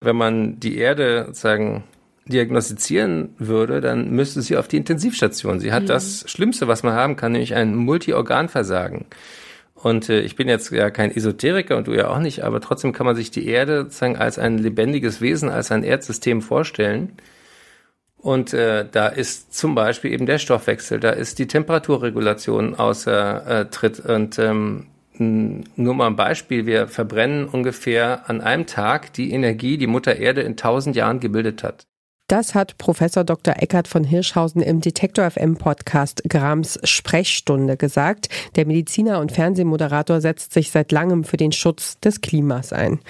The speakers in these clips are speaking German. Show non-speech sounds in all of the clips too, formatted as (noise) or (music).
Wenn man die Erde sozusagen diagnostizieren würde, dann müsste sie auf die Intensivstation. Sie hat mhm. das Schlimmste, was man haben kann, nämlich ein Multiorganversagen. Und äh, ich bin jetzt ja kein Esoteriker und du ja auch nicht, aber trotzdem kann man sich die Erde sozusagen als ein lebendiges Wesen, als ein Erdsystem vorstellen. Und äh, da ist zum Beispiel eben der Stoffwechsel, da ist die Temperaturregulation außer äh, Tritt. Und ähm, nur mal ein Beispiel, wir verbrennen ungefähr an einem Tag die Energie, die Mutter Erde in tausend Jahren gebildet hat. Das hat Professor Dr. Eckert von Hirschhausen im Detektor FM Podcast Grams Sprechstunde gesagt. Der Mediziner und Fernsehmoderator setzt sich seit langem für den Schutz des Klimas ein.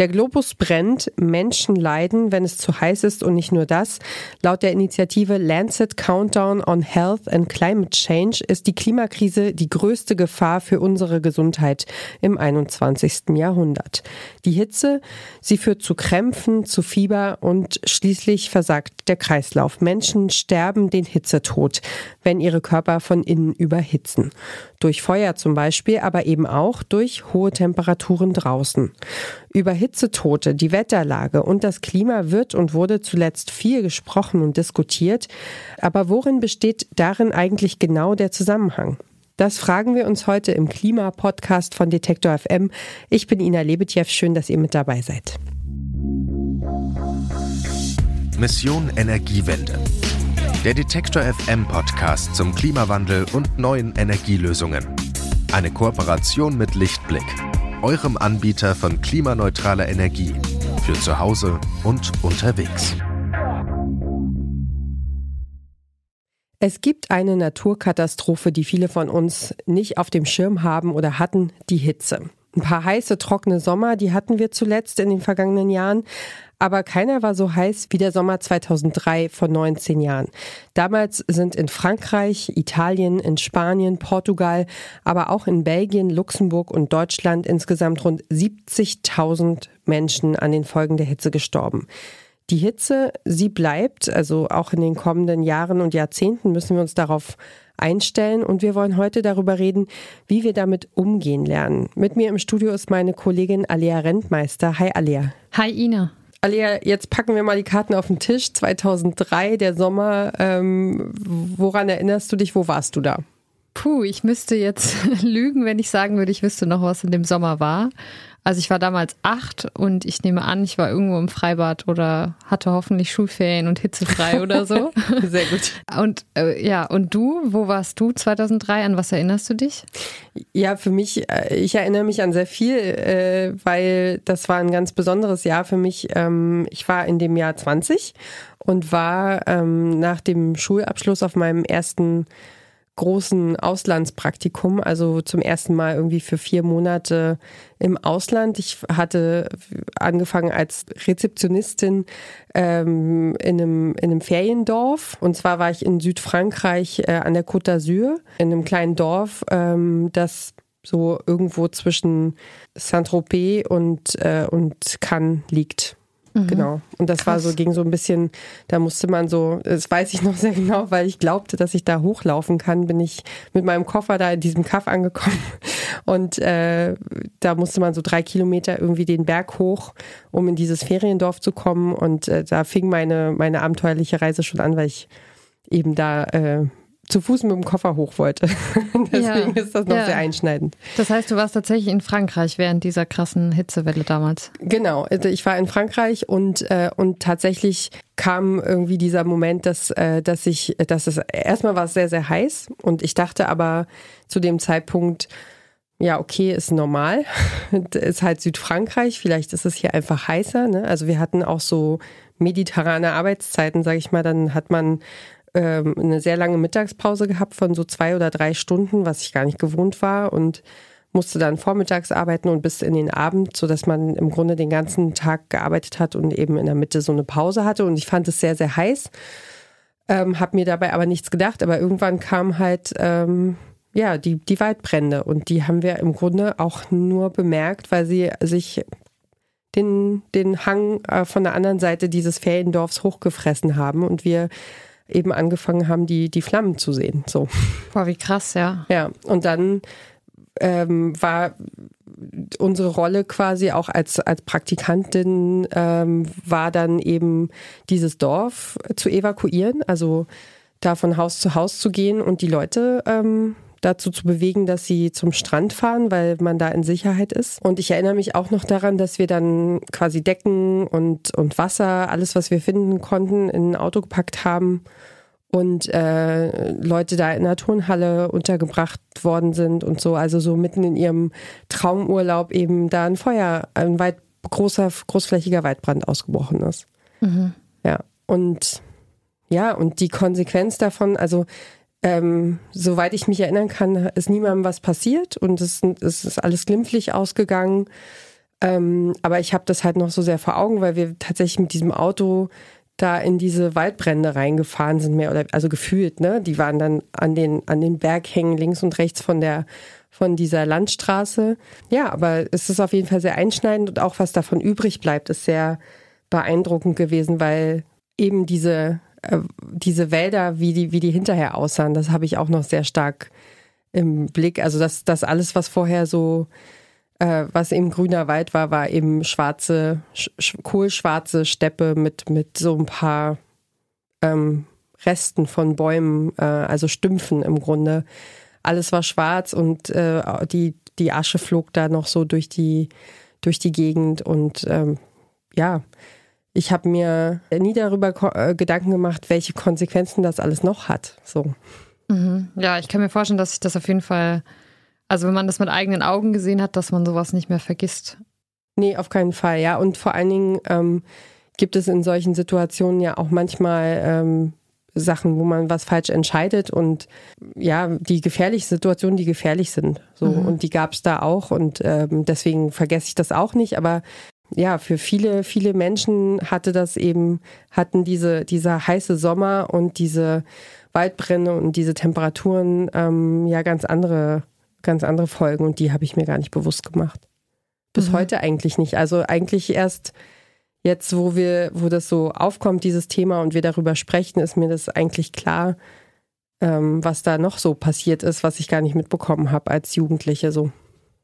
Der Globus brennt, Menschen leiden, wenn es zu heiß ist und nicht nur das. Laut der Initiative Lancet Countdown on Health and Climate Change ist die Klimakrise die größte Gefahr für unsere Gesundheit im 21. Jahrhundert. Die Hitze, sie führt zu Krämpfen, zu Fieber und schließlich versagt der Kreislauf. Menschen sterben den Hitzetod, wenn ihre Körper von innen überhitzen. Durch Feuer zum Beispiel, aber eben auch durch hohe Temperaturen draußen. Über Hitzetote, die Wetterlage und das Klima wird und wurde zuletzt viel gesprochen und diskutiert. Aber worin besteht darin eigentlich genau der Zusammenhang? Das fragen wir uns heute im Klima-Podcast von Detektor FM. Ich bin Ina Lebetjew. Schön, dass ihr mit dabei seid. Mission Energiewende. Der Detektor FM Podcast zum Klimawandel und neuen Energielösungen. Eine Kooperation mit Lichtblick, eurem Anbieter von klimaneutraler Energie für zu Hause und unterwegs. Es gibt eine Naturkatastrophe, die viele von uns nicht auf dem Schirm haben oder hatten, die Hitze. Ein paar heiße, trockene Sommer, die hatten wir zuletzt in den vergangenen Jahren. Aber keiner war so heiß wie der Sommer 2003 vor 19 Jahren. Damals sind in Frankreich, Italien, in Spanien, Portugal, aber auch in Belgien, Luxemburg und Deutschland insgesamt rund 70.000 Menschen an den Folgen der Hitze gestorben. Die Hitze, sie bleibt, also auch in den kommenden Jahren und Jahrzehnten müssen wir uns darauf einstellen und wir wollen heute darüber reden, wie wir damit umgehen lernen. Mit mir im Studio ist meine Kollegin Alia Rentmeister. Hi Alia. Hi Ina. Alia, jetzt packen wir mal die Karten auf den Tisch. 2003, der Sommer. Ähm, woran erinnerst du dich? Wo warst du da? Puh, ich müsste jetzt (laughs) lügen, wenn ich sagen würde, ich wüsste noch, was in dem Sommer war. Also ich war damals acht und ich nehme an, ich war irgendwo im Freibad oder hatte hoffentlich Schulferien und hitzefrei oder so. (laughs) Sehr gut. Und äh, ja, und du, wo warst du 2003? An was erinnerst du dich? Ja, für mich, äh, ich erinnere mich an sehr viel, äh, weil das war ein ganz besonderes Jahr für mich. Ähm, ich war in dem Jahr 20 und war ähm, nach dem Schulabschluss auf meinem ersten großen Auslandspraktikum, also zum ersten Mal irgendwie für vier Monate im Ausland. Ich hatte angefangen als Rezeptionistin ähm, in, einem, in einem Feriendorf. Und zwar war ich in Südfrankreich äh, an der Côte d'Azur, in einem kleinen Dorf, ähm, das so irgendwo zwischen Saint-Tropez und, äh, und Cannes liegt. Mhm. Genau. Und das Krass. war so, ging so ein bisschen, da musste man so, das weiß ich noch sehr genau, weil ich glaubte, dass ich da hochlaufen kann, bin ich mit meinem Koffer da in diesem Kaff angekommen. (laughs) Und äh, da musste man so drei Kilometer irgendwie den Berg hoch, um in dieses Feriendorf zu kommen. Und äh, da fing meine, meine abenteuerliche Reise schon an, weil ich eben da äh, zu Fuß mit dem Koffer hoch wollte. (laughs) Deswegen ja, ist das noch ja. sehr einschneidend. Das heißt, du warst tatsächlich in Frankreich während dieser krassen Hitzewelle damals. Genau, also ich war in Frankreich und, äh, und tatsächlich kam irgendwie dieser Moment, dass, äh, dass ich, dass es erstmal war es sehr, sehr heiß und ich dachte aber zu dem Zeitpunkt, ja, okay, ist normal. (laughs) ist halt Südfrankreich, vielleicht ist es hier einfach heißer. Ne? Also wir hatten auch so mediterrane Arbeitszeiten, sage ich mal, dann hat man ähm, eine sehr lange Mittagspause gehabt von so zwei oder drei Stunden, was ich gar nicht gewohnt war und musste dann vormittags arbeiten und bis in den Abend, so dass man im Grunde den ganzen Tag gearbeitet hat und eben in der Mitte so eine Pause hatte. Und ich fand es sehr sehr heiß, ähm, habe mir dabei aber nichts gedacht, aber irgendwann kam halt ähm, ja die die Waldbrände. Und die haben wir im Grunde auch nur bemerkt, weil sie sich den den Hang äh, von der anderen Seite dieses Feriendorfs hochgefressen haben. Und wir eben angefangen haben, die, die Flammen zu sehen. So. Boah, wie krass, ja. Ja, und dann ähm, war unsere Rolle quasi auch als, als Praktikantin ähm, war dann eben dieses Dorf zu evakuieren, also da von Haus zu Haus zu gehen und die Leute ähm, dazu zu bewegen, dass sie zum Strand fahren, weil man da in Sicherheit ist. Und ich erinnere mich auch noch daran, dass wir dann quasi Decken und, und Wasser, alles, was wir finden konnten, in ein Auto gepackt haben und äh, Leute da in der Turnhalle untergebracht worden sind und so, also so mitten in ihrem Traumurlaub eben da ein Feuer, ein weit großer, großflächiger Waldbrand ausgebrochen ist. Mhm. Ja, und ja, und die Konsequenz davon, also ähm, soweit ich mich erinnern kann, ist niemandem was passiert und es, es ist alles glimpflich ausgegangen. Ähm, aber ich habe das halt noch so sehr vor Augen, weil wir tatsächlich mit diesem Auto da in diese Waldbrände reingefahren sind, mehr oder also gefühlt, ne? Die waren dann an den, an den Berghängen links und rechts von der von dieser Landstraße. Ja, aber es ist auf jeden Fall sehr einschneidend und auch was davon übrig bleibt, ist sehr beeindruckend gewesen, weil eben diese, diese Wälder, wie die, wie die hinterher aussahen, das habe ich auch noch sehr stark im Blick. Also das, das alles, was vorher so äh, was eben grüner Wald war, war eben schwarze, sch kohlschwarze Steppe mit, mit so ein paar ähm, Resten von Bäumen, äh, also Stümpfen im Grunde. Alles war schwarz und äh, die, die Asche flog da noch so durch die, durch die Gegend und ähm, ja, ich habe mir nie darüber äh, Gedanken gemacht, welche Konsequenzen das alles noch hat. So. Mhm. Ja, ich kann mir vorstellen, dass sich das auf jeden Fall also wenn man das mit eigenen Augen gesehen hat, dass man sowas nicht mehr vergisst. Nee, auf keinen Fall, ja. Und vor allen Dingen ähm, gibt es in solchen Situationen ja auch manchmal ähm, Sachen, wo man was falsch entscheidet und ja, die gefährlichen Situationen, die gefährlich sind. So mhm. und die gab es da auch und ähm, deswegen vergesse ich das auch nicht. Aber ja, für viele, viele Menschen hatte das eben, hatten diese, dieser heiße Sommer und diese Waldbrände und diese Temperaturen ähm, ja ganz andere ganz andere Folgen und die habe ich mir gar nicht bewusst gemacht. Bis mhm. heute eigentlich nicht. Also eigentlich erst jetzt, wo wir, wo das so aufkommt, dieses Thema und wir darüber sprechen, ist mir das eigentlich klar, ähm, was da noch so passiert ist, was ich gar nicht mitbekommen habe als Jugendliche so.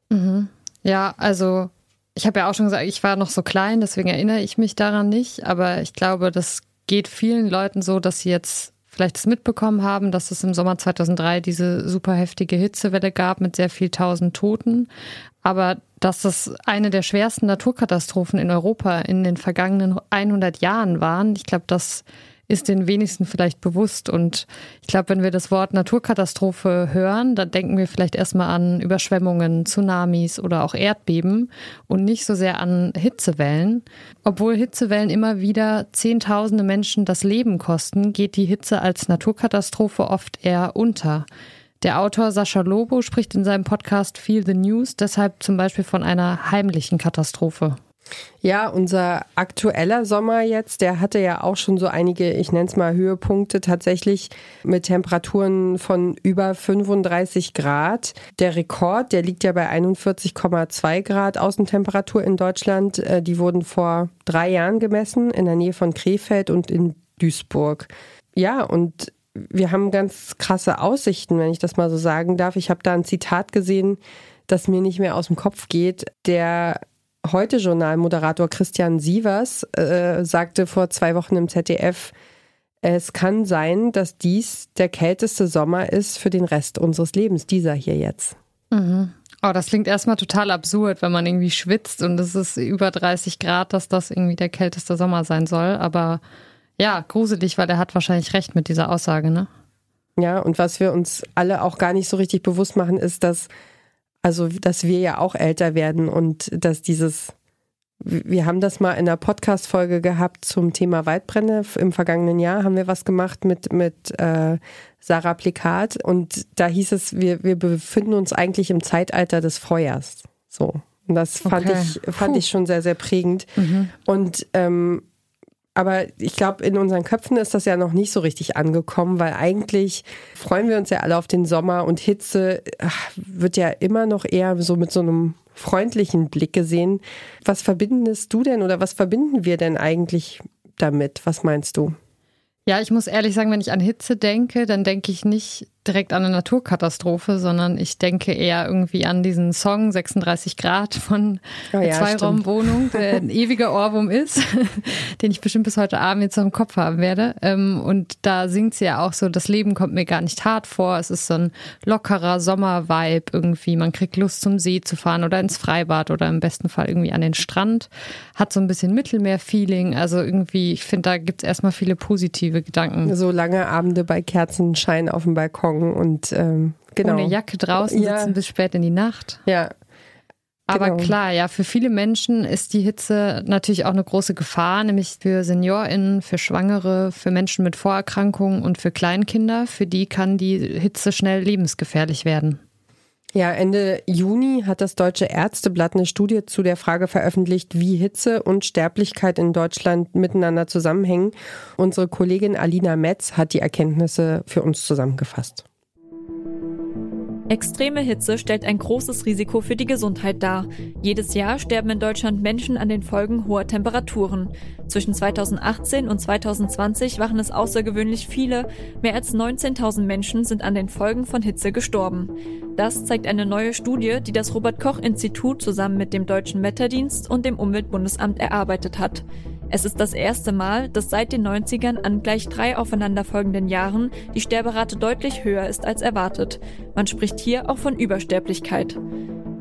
Mhm. Ja, also ich habe ja auch schon gesagt, ich war noch so klein, deswegen erinnere ich mich daran nicht, aber ich glaube, das geht vielen Leuten so, dass sie jetzt vielleicht es mitbekommen haben, dass es im Sommer 2003 diese super heftige Hitzewelle gab mit sehr viel tausend Toten. Aber dass das eine der schwersten Naturkatastrophen in Europa in den vergangenen 100 Jahren waren, ich glaube, das ist den wenigsten vielleicht bewusst. Und ich glaube, wenn wir das Wort Naturkatastrophe hören, dann denken wir vielleicht erstmal an Überschwemmungen, Tsunamis oder auch Erdbeben und nicht so sehr an Hitzewellen. Obwohl Hitzewellen immer wieder Zehntausende Menschen das Leben kosten, geht die Hitze als Naturkatastrophe oft eher unter. Der Autor Sascha Lobo spricht in seinem Podcast Feel the News deshalb zum Beispiel von einer heimlichen Katastrophe. Ja, unser aktueller Sommer jetzt, der hatte ja auch schon so einige, ich nenne es mal Höhepunkte tatsächlich mit Temperaturen von über 35 Grad. Der Rekord, der liegt ja bei 41,2 Grad Außentemperatur in Deutschland. Äh, die wurden vor drei Jahren gemessen in der Nähe von Krefeld und in Duisburg. Ja, und wir haben ganz krasse Aussichten, wenn ich das mal so sagen darf. Ich habe da ein Zitat gesehen, das mir nicht mehr aus dem Kopf geht. Der Heute-Journal-Moderator Christian Sievers äh, sagte vor zwei Wochen im ZDF, es kann sein, dass dies der kälteste Sommer ist für den Rest unseres Lebens, dieser hier jetzt. Mhm. Oh, das klingt erstmal total absurd, wenn man irgendwie schwitzt und es ist über 30 Grad, dass das irgendwie der kälteste Sommer sein soll. Aber ja, gruselig, weil er hat wahrscheinlich recht mit dieser Aussage, ne? Ja, und was wir uns alle auch gar nicht so richtig bewusst machen, ist, dass also, dass wir ja auch älter werden und dass dieses, wir haben das mal in einer Podcast-Folge gehabt zum Thema Waldbrände. Im vergangenen Jahr haben wir was gemacht mit, mit äh, Sarah Plikat und da hieß es, wir, wir befinden uns eigentlich im Zeitalter des Feuers. So. Und das fand okay. ich, fand ich schon sehr, sehr prägend. Mhm. Und ähm, aber ich glaube, in unseren Köpfen ist das ja noch nicht so richtig angekommen, weil eigentlich freuen wir uns ja alle auf den Sommer und Hitze ach, wird ja immer noch eher so mit so einem freundlichen Blick gesehen. Was verbindest du denn oder was verbinden wir denn eigentlich damit? Was meinst du? Ja, ich muss ehrlich sagen, wenn ich an Hitze denke, dann denke ich nicht direkt an eine Naturkatastrophe, sondern ich denke eher irgendwie an diesen Song 36 Grad von oh ja, Zweiraumwohnung, der ein ewiger Ohrwurm ist, (laughs) den ich bestimmt bis heute Abend jetzt noch im Kopf haben werde. Ähm, und da singt sie ja auch so, das Leben kommt mir gar nicht hart vor. Es ist so ein lockerer Sommervibe irgendwie. Man kriegt Lust zum See zu fahren oder ins Freibad oder im besten Fall irgendwie an den Strand. Hat so ein bisschen Mittelmeer-Feeling. Also irgendwie, ich finde, da gibt es erstmal viele positive Gedanken. So lange Abende bei Kerzenschein auf dem Balkon und ähm, genau. Ohne Jacke draußen ja. sitzen bis spät in die Nacht. Ja. Aber genau. klar, ja, für viele Menschen ist die Hitze natürlich auch eine große Gefahr, nämlich für SeniorInnen, für Schwangere, für Menschen mit Vorerkrankungen und für Kleinkinder. Für die kann die Hitze schnell lebensgefährlich werden. Ja, Ende Juni hat das Deutsche Ärzteblatt eine Studie zu der Frage veröffentlicht, wie Hitze und Sterblichkeit in Deutschland miteinander zusammenhängen. Unsere Kollegin Alina Metz hat die Erkenntnisse für uns zusammengefasst. Extreme Hitze stellt ein großes Risiko für die Gesundheit dar. Jedes Jahr sterben in Deutschland Menschen an den Folgen hoher Temperaturen. Zwischen 2018 und 2020 waren es außergewöhnlich viele. Mehr als 19.000 Menschen sind an den Folgen von Hitze gestorben. Das zeigt eine neue Studie, die das Robert Koch Institut zusammen mit dem Deutschen Wetterdienst und dem Umweltbundesamt erarbeitet hat. Es ist das erste Mal, dass seit den 90ern an gleich drei aufeinanderfolgenden Jahren die Sterberate deutlich höher ist als erwartet. Man spricht hier auch von Übersterblichkeit.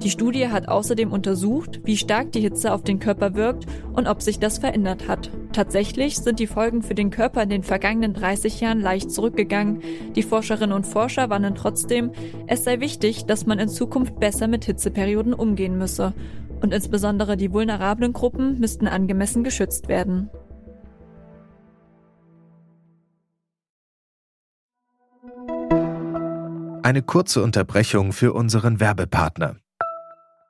Die Studie hat außerdem untersucht, wie stark die Hitze auf den Körper wirkt und ob sich das verändert hat. Tatsächlich sind die Folgen für den Körper in den vergangenen 30 Jahren leicht zurückgegangen. Die Forscherinnen und Forscher warnen trotzdem, es sei wichtig, dass man in Zukunft besser mit Hitzeperioden umgehen müsse und insbesondere die vulnerablen Gruppen müssten angemessen geschützt werden. Eine kurze Unterbrechung für unseren Werbepartner.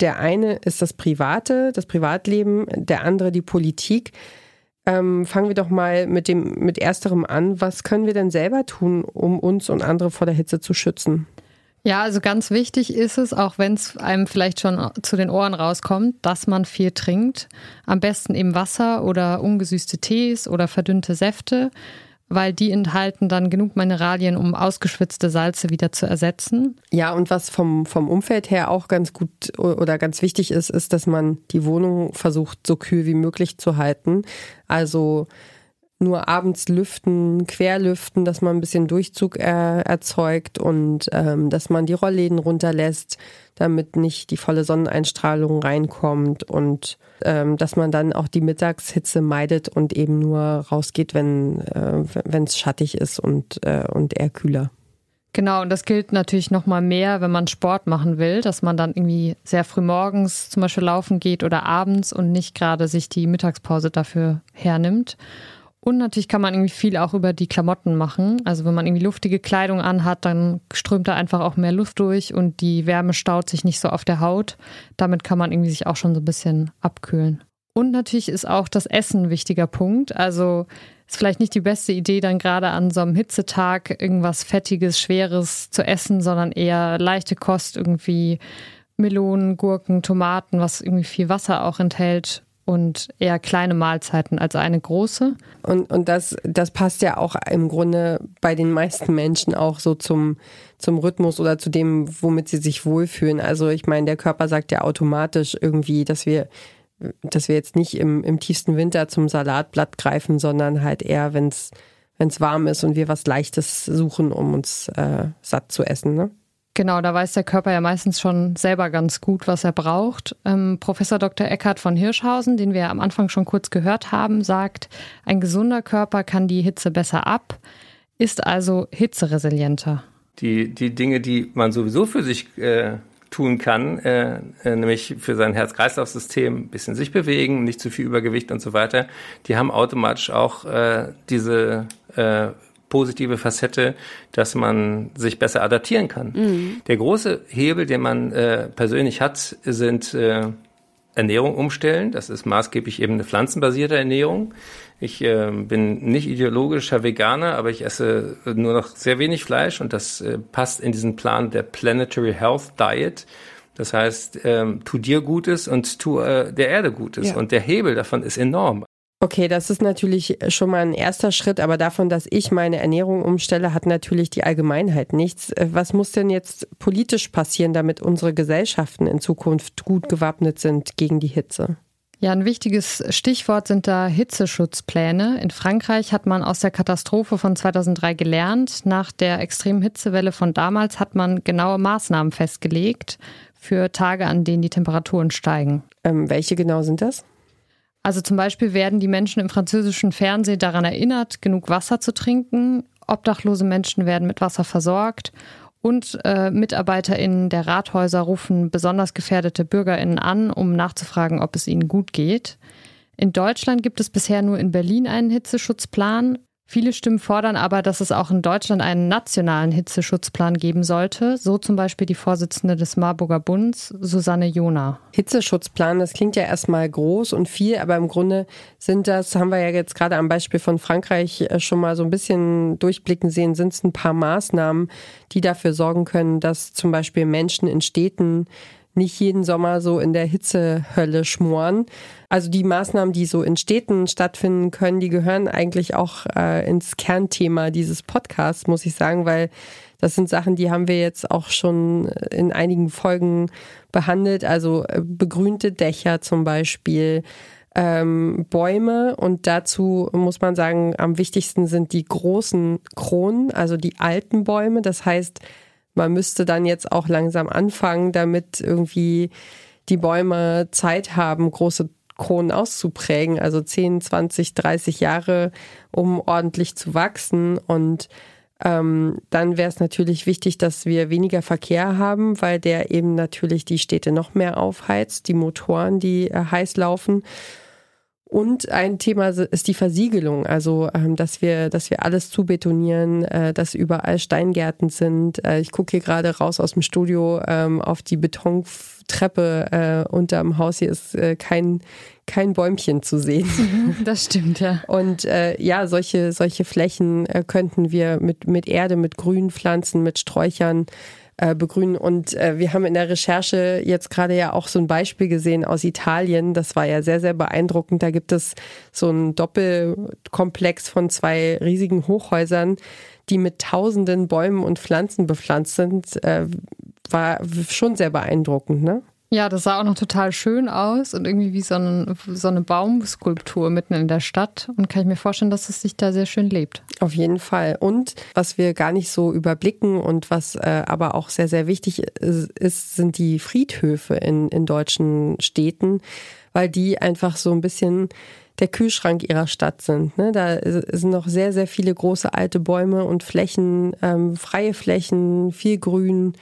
der eine ist das Private, das Privatleben, der andere die Politik. Ähm, fangen wir doch mal mit dem mit ersterem an. Was können wir denn selber tun, um uns und andere vor der Hitze zu schützen? Ja, also ganz wichtig ist es, auch wenn es einem vielleicht schon zu den Ohren rauskommt, dass man viel trinkt. Am besten eben Wasser oder ungesüßte Tees oder verdünnte Säfte weil die enthalten dann genug Mineralien, um ausgeschwitzte Salze wieder zu ersetzen. Ja, und was vom, vom Umfeld her auch ganz gut oder ganz wichtig ist, ist, dass man die Wohnung versucht, so kühl wie möglich zu halten. Also nur abends lüften, querlüften, dass man ein bisschen Durchzug er, erzeugt und ähm, dass man die Rollläden runterlässt, damit nicht die volle Sonneneinstrahlung reinkommt und ähm, dass man dann auch die Mittagshitze meidet und eben nur rausgeht, wenn äh, es schattig ist und, äh, und eher kühler. Genau, und das gilt natürlich noch mal mehr, wenn man Sport machen will, dass man dann irgendwie sehr früh morgens zum Beispiel laufen geht oder abends und nicht gerade sich die Mittagspause dafür hernimmt. Und natürlich kann man irgendwie viel auch über die Klamotten machen. Also wenn man irgendwie luftige Kleidung anhat, dann strömt da einfach auch mehr Luft durch und die Wärme staut sich nicht so auf der Haut. Damit kann man irgendwie sich auch schon so ein bisschen abkühlen. Und natürlich ist auch das Essen ein wichtiger Punkt. Also ist vielleicht nicht die beste Idee, dann gerade an so einem Hitzetag irgendwas Fettiges, Schweres zu essen, sondern eher leichte Kost, irgendwie Melonen, Gurken, Tomaten, was irgendwie viel Wasser auch enthält und eher kleine Mahlzeiten als eine große. Und, und das, das passt ja auch im Grunde bei den meisten Menschen auch so zum, zum Rhythmus oder zu dem, womit sie sich wohlfühlen. Also ich meine, der Körper sagt ja automatisch irgendwie, dass wir, dass wir jetzt nicht im, im tiefsten Winter zum Salatblatt greifen, sondern halt eher, wenn es warm ist und wir was Leichtes suchen, um uns äh, satt zu essen. Ne? Genau, da weiß der Körper ja meistens schon selber ganz gut, was er braucht. Ähm, Professor Dr. Eckhard von Hirschhausen, den wir am Anfang schon kurz gehört haben, sagt, ein gesunder Körper kann die Hitze besser ab, ist also hitzeresilienter. Die, die Dinge, die man sowieso für sich äh, tun kann, äh, äh, nämlich für sein Herz-Kreislauf-System ein bisschen sich bewegen, nicht zu viel Übergewicht und so weiter, die haben automatisch auch äh, diese äh, positive Facette, dass man sich besser adaptieren kann. Mhm. Der große Hebel, den man äh, persönlich hat, sind äh, Ernährung umstellen. Das ist maßgeblich eben eine pflanzenbasierte Ernährung. Ich äh, bin nicht ideologischer Veganer, aber ich esse nur noch sehr wenig Fleisch und das äh, passt in diesen Plan der Planetary Health Diet. Das heißt, ähm, tu dir Gutes und tu äh, der Erde Gutes. Ja. Und der Hebel davon ist enorm. Okay, das ist natürlich schon mal ein erster Schritt, aber davon, dass ich meine Ernährung umstelle, hat natürlich die Allgemeinheit nichts. Äh, was muss denn jetzt politisch passieren, damit unsere Gesellschaften in Zukunft gut gewappnet sind gegen die Hitze? Ja, ein wichtiges Stichwort sind da Hitzeschutzpläne. In Frankreich hat man aus der Katastrophe von 2003 gelernt. Nach der extremen Hitzewelle von damals hat man genaue Maßnahmen festgelegt für Tage, an denen die Temperaturen steigen. Ähm, welche genau sind das? Also zum Beispiel werden die Menschen im französischen Fernsehen daran erinnert, genug Wasser zu trinken. Obdachlose Menschen werden mit Wasser versorgt. Und äh, MitarbeiterInnen der Rathäuser rufen besonders gefährdete BürgerInnen an, um nachzufragen, ob es ihnen gut geht. In Deutschland gibt es bisher nur in Berlin einen Hitzeschutzplan. Viele Stimmen fordern aber, dass es auch in Deutschland einen nationalen Hitzeschutzplan geben sollte, so zum Beispiel die Vorsitzende des Marburger Bunds, Susanne Jona. Hitzeschutzplan, das klingt ja erstmal groß und viel, aber im Grunde sind das, haben wir ja jetzt gerade am Beispiel von Frankreich äh, schon mal so ein bisschen durchblicken sehen, sind es ein paar Maßnahmen, die dafür sorgen können, dass zum Beispiel Menschen in Städten nicht jeden Sommer so in der Hitzehölle schmoren. Also die Maßnahmen, die so in Städten stattfinden können, die gehören eigentlich auch äh, ins Kernthema dieses Podcasts, muss ich sagen, weil das sind Sachen, die haben wir jetzt auch schon in einigen Folgen behandelt. Also äh, begrünte Dächer zum Beispiel, ähm, Bäume und dazu muss man sagen, am wichtigsten sind die großen Kronen, also die alten Bäume. Das heißt, man müsste dann jetzt auch langsam anfangen, damit irgendwie die Bäume Zeit haben, große Kronen auszuprägen, also 10, 20, 30 Jahre, um ordentlich zu wachsen. Und ähm, dann wäre es natürlich wichtig, dass wir weniger Verkehr haben, weil der eben natürlich die Städte noch mehr aufheizt, die Motoren, die äh, heiß laufen. Und ein Thema ist die Versiegelung, also ähm, dass wir, dass wir alles zubetonieren, äh, dass überall Steingärten sind. Äh, ich gucke hier gerade raus aus dem Studio ähm, auf die Betontreppe äh, unterm Haus. Hier ist äh, kein kein Bäumchen zu sehen. (laughs) Das stimmt, ja. Und äh, ja, solche, solche Flächen äh, könnten wir mit, mit Erde, mit Grünpflanzen, mit Sträuchern äh, begrünen. Und äh, wir haben in der Recherche jetzt gerade ja auch so ein Beispiel gesehen aus Italien. Das war ja sehr, sehr beeindruckend. Da gibt es so einen Doppelkomplex von zwei riesigen Hochhäusern, die mit tausenden Bäumen und Pflanzen bepflanzt sind. Äh, war schon sehr beeindruckend, ne? Ja, das sah auch noch total schön aus und irgendwie wie so eine, so eine Baumskulptur mitten in der Stadt. Und kann ich mir vorstellen, dass es sich da sehr schön lebt. Auf jeden Fall. Und was wir gar nicht so überblicken und was äh, aber auch sehr, sehr wichtig ist, sind die Friedhöfe in, in deutschen Städten, weil die einfach so ein bisschen der Kühlschrank ihrer Stadt sind. Ne? Da sind noch sehr, sehr viele große alte Bäume und Flächen, ähm, freie Flächen, viel Grün.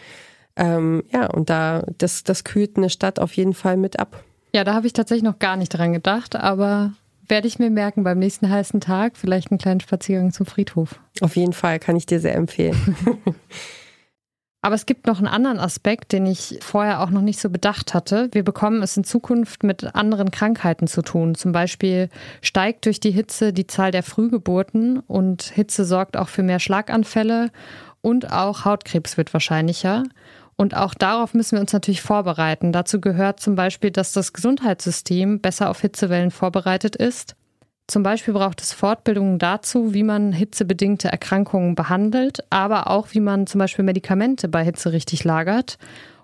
Ähm, ja, und da, das, das kühlt eine Stadt auf jeden Fall mit ab. Ja, da habe ich tatsächlich noch gar nicht dran gedacht, aber werde ich mir merken beim nächsten heißen Tag, vielleicht einen kleinen Spaziergang zum Friedhof. Auf jeden Fall kann ich dir sehr empfehlen. (laughs) Aber es gibt noch einen anderen Aspekt, den ich vorher auch noch nicht so bedacht hatte. Wir bekommen es in Zukunft mit anderen Krankheiten zu tun. Zum Beispiel steigt durch die Hitze die Zahl der Frühgeburten und Hitze sorgt auch für mehr Schlaganfälle und auch Hautkrebs wird wahrscheinlicher. Und auch darauf müssen wir uns natürlich vorbereiten. Dazu gehört zum Beispiel, dass das Gesundheitssystem besser auf Hitzewellen vorbereitet ist. Zum Beispiel braucht es Fortbildungen dazu, wie man hitzebedingte Erkrankungen behandelt, aber auch wie man zum Beispiel Medikamente bei Hitze richtig lagert.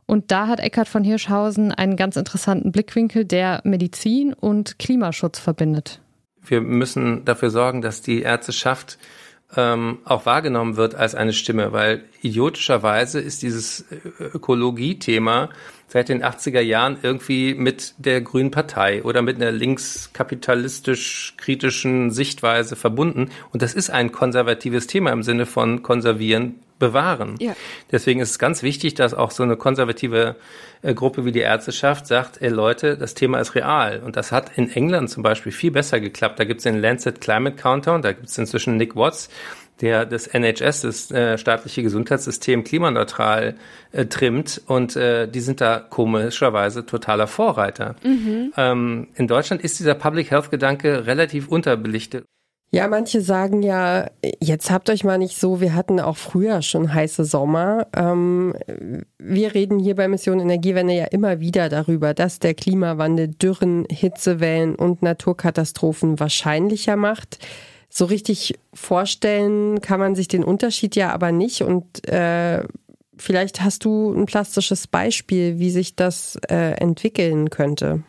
Und da hat Eckhard von Hirschhausen einen ganz interessanten Blickwinkel, der Medizin und Klimaschutz verbindet. Wir müssen dafür sorgen, dass die Ärzteschaft ähm, auch wahrgenommen wird als eine Stimme, weil idiotischerweise ist dieses Ökologie-Thema seit den 80er Jahren irgendwie mit der Grünen Partei oder mit einer linkskapitalistisch kritischen Sichtweise verbunden. Und das ist ein konservatives Thema im Sinne von konservieren, bewahren. Ja. Deswegen ist es ganz wichtig, dass auch so eine konservative äh, Gruppe wie die Ärzteschaft sagt, ey Leute, das Thema ist real. Und das hat in England zum Beispiel viel besser geklappt. Da gibt es den Lancet Climate Countdown, da gibt es inzwischen Nick Watts, der das NHS, das äh, staatliche Gesundheitssystem, klimaneutral äh, trimmt und äh, die sind da komischerweise totaler Vorreiter. Mhm. Ähm, in Deutschland ist dieser Public Health Gedanke relativ unterbelichtet. Ja, manche sagen ja, jetzt habt euch mal nicht so, wir hatten auch früher schon heiße Sommer. Ähm, wir reden hier bei Mission Energiewende ja immer wieder darüber, dass der Klimawandel Dürren, Hitzewellen und Naturkatastrophen wahrscheinlicher macht. So richtig vorstellen kann man sich den Unterschied ja aber nicht. Und äh, vielleicht hast du ein plastisches Beispiel, wie sich das äh, entwickeln könnte.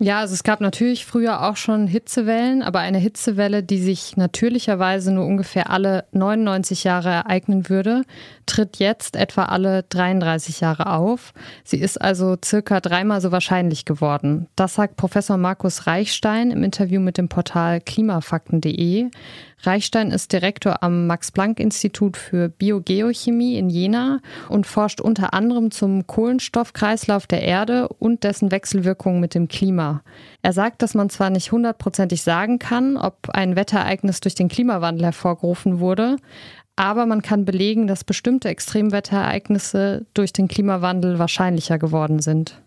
Ja, also es gab natürlich früher auch schon Hitzewellen, aber eine Hitzewelle, die sich natürlicherweise nur ungefähr alle 99 Jahre ereignen würde, tritt jetzt etwa alle 33 Jahre auf. Sie ist also circa dreimal so wahrscheinlich geworden. Das sagt Professor Markus Reichstein im Interview mit dem Portal klimafakten.de. Reichstein ist Direktor am Max-Planck-Institut für Biogeochemie in Jena und forscht unter anderem zum Kohlenstoffkreislauf der Erde und dessen Wechselwirkungen mit dem Klima. Er sagt, dass man zwar nicht hundertprozentig sagen kann, ob ein Wetterereignis durch den Klimawandel hervorgerufen wurde, aber man kann belegen, dass bestimmte Extremwetterereignisse durch den Klimawandel wahrscheinlicher geworden sind.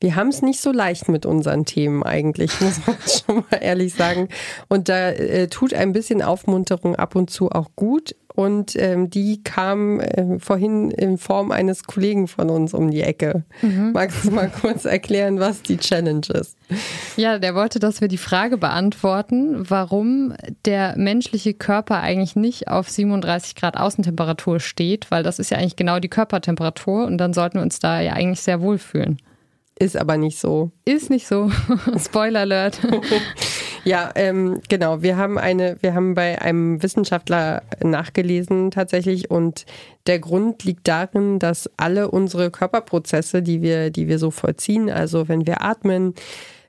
Wir haben es nicht so leicht mit unseren Themen eigentlich, (laughs) muss man schon mal ehrlich sagen. Und da äh, tut ein bisschen Aufmunterung ab und zu auch gut. Und ähm, die kam äh, vorhin in Form eines Kollegen von uns um die Ecke. Mhm. Magst du mal kurz erklären, was die Challenge ist? Ja, der wollte, dass wir die Frage beantworten, warum der menschliche Körper eigentlich nicht auf 37 Grad Außentemperatur steht, weil das ist ja eigentlich genau die Körpertemperatur und dann sollten wir uns da ja eigentlich sehr wohl fühlen. Ist aber nicht so. Ist nicht so. (laughs) Spoiler Alert. (laughs) ja, ähm, genau. Wir haben eine, wir haben bei einem Wissenschaftler nachgelesen tatsächlich und der Grund liegt darin, dass alle unsere Körperprozesse, die wir, die wir so vollziehen, also wenn wir atmen,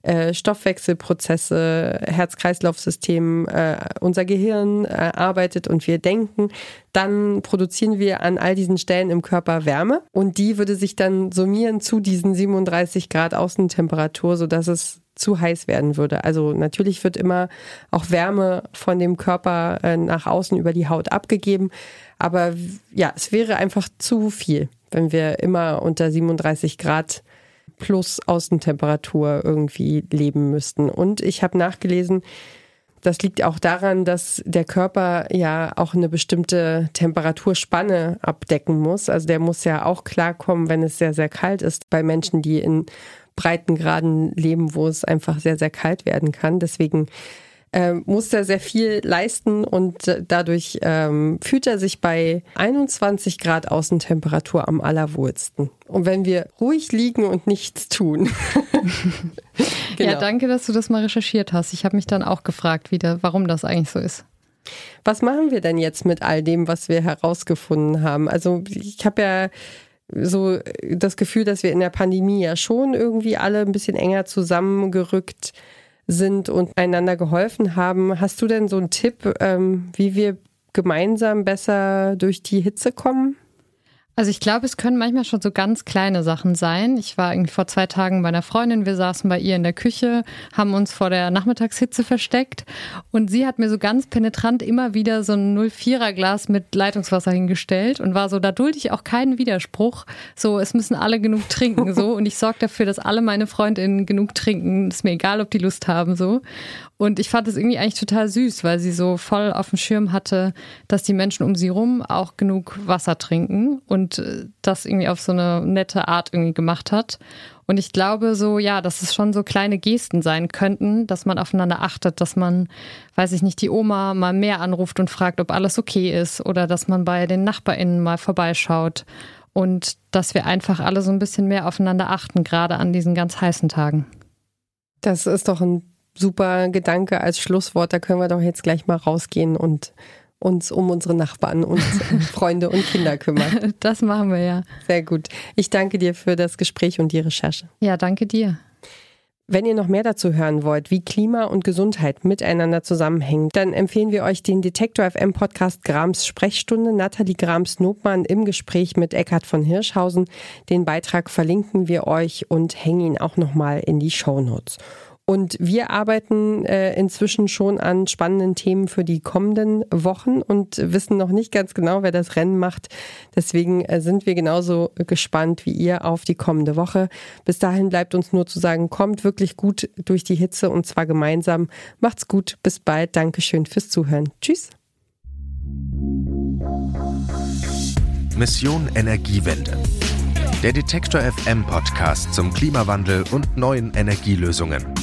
äh, Stoffwechselprozesse, Herz-Kreislauf-System, äh, unser Gehirn äh, arbeitet und wir denken, dann produzieren wir an all diesen Stellen im Körper Wärme und die würde sich dann summieren zu diesen 37 Grad Außentemperatur, sodass es zu heiß werden würde. Also natürlich wird immer auch Wärme von dem Körper äh, nach außen über die Haut abgegeben, aber ja, es wäre einfach zu viel, wenn wir immer unter 37 Grad plus Außentemperatur irgendwie leben müssten. Und ich habe nachgelesen, das liegt auch daran, dass der Körper ja auch eine bestimmte Temperaturspanne abdecken muss. Also der muss ja auch klarkommen, wenn es sehr, sehr kalt ist. Bei Menschen, die in Breitengraden leben, wo es einfach sehr, sehr kalt werden kann. Deswegen äh, muss er sehr viel leisten und äh, dadurch ähm, fühlt er sich bei 21 Grad Außentemperatur am allerwohlsten. Und wenn wir ruhig liegen und nichts tun. (laughs) genau. Ja, danke, dass du das mal recherchiert hast. Ich habe mich dann auch gefragt, wieder, warum das eigentlich so ist. Was machen wir denn jetzt mit all dem, was wir herausgefunden haben? Also ich habe ja so das Gefühl, dass wir in der Pandemie ja schon irgendwie alle ein bisschen enger zusammengerückt sind und einander geholfen haben. Hast du denn so einen Tipp, ähm, wie wir gemeinsam besser durch die Hitze kommen? Also ich glaube, es können manchmal schon so ganz kleine Sachen sein. Ich war irgendwie vor zwei Tagen bei einer Freundin, wir saßen bei ihr in der Küche, haben uns vor der Nachmittagshitze versteckt und sie hat mir so ganz penetrant immer wieder so ein 04er Glas mit Leitungswasser hingestellt und war so, da dulde ich auch keinen Widerspruch. So, es müssen alle genug trinken so (laughs) und ich sorge dafür, dass alle meine Freundinnen genug trinken. Ist mir egal, ob die Lust haben so. Und ich fand es irgendwie eigentlich total süß, weil sie so voll auf dem Schirm hatte, dass die Menschen um sie rum auch genug Wasser trinken und äh, das irgendwie auf so eine nette Art irgendwie gemacht hat. Und ich glaube so, ja, dass es schon so kleine Gesten sein könnten, dass man aufeinander achtet, dass man, weiß ich nicht, die Oma mal mehr anruft und fragt, ob alles okay ist oder dass man bei den NachbarInnen mal vorbeischaut und dass wir einfach alle so ein bisschen mehr aufeinander achten, gerade an diesen ganz heißen Tagen. Das ist doch ein super Gedanke als Schlusswort. Da können wir doch jetzt gleich mal rausgehen und uns um unsere Nachbarn und (laughs) Freunde und Kinder kümmern. Das machen wir ja. Sehr gut. Ich danke dir für das Gespräch und die Recherche. Ja, danke dir. Wenn ihr noch mehr dazu hören wollt, wie Klima und Gesundheit miteinander zusammenhängen, dann empfehlen wir euch den Detektor FM Podcast Grams Sprechstunde. Nathalie Grams-Nobmann im Gespräch mit Eckhard von Hirschhausen. Den Beitrag verlinken wir euch und hängen ihn auch nochmal in die Show Notes. Und wir arbeiten äh, inzwischen schon an spannenden Themen für die kommenden Wochen und wissen noch nicht ganz genau, wer das Rennen macht. Deswegen äh, sind wir genauso gespannt wie ihr auf die kommende Woche. Bis dahin bleibt uns nur zu sagen, kommt wirklich gut durch die Hitze und zwar gemeinsam. Macht's gut, bis bald. Dankeschön fürs Zuhören. Tschüss. Mission Energiewende. Der Detektor FM Podcast zum Klimawandel und neuen Energielösungen.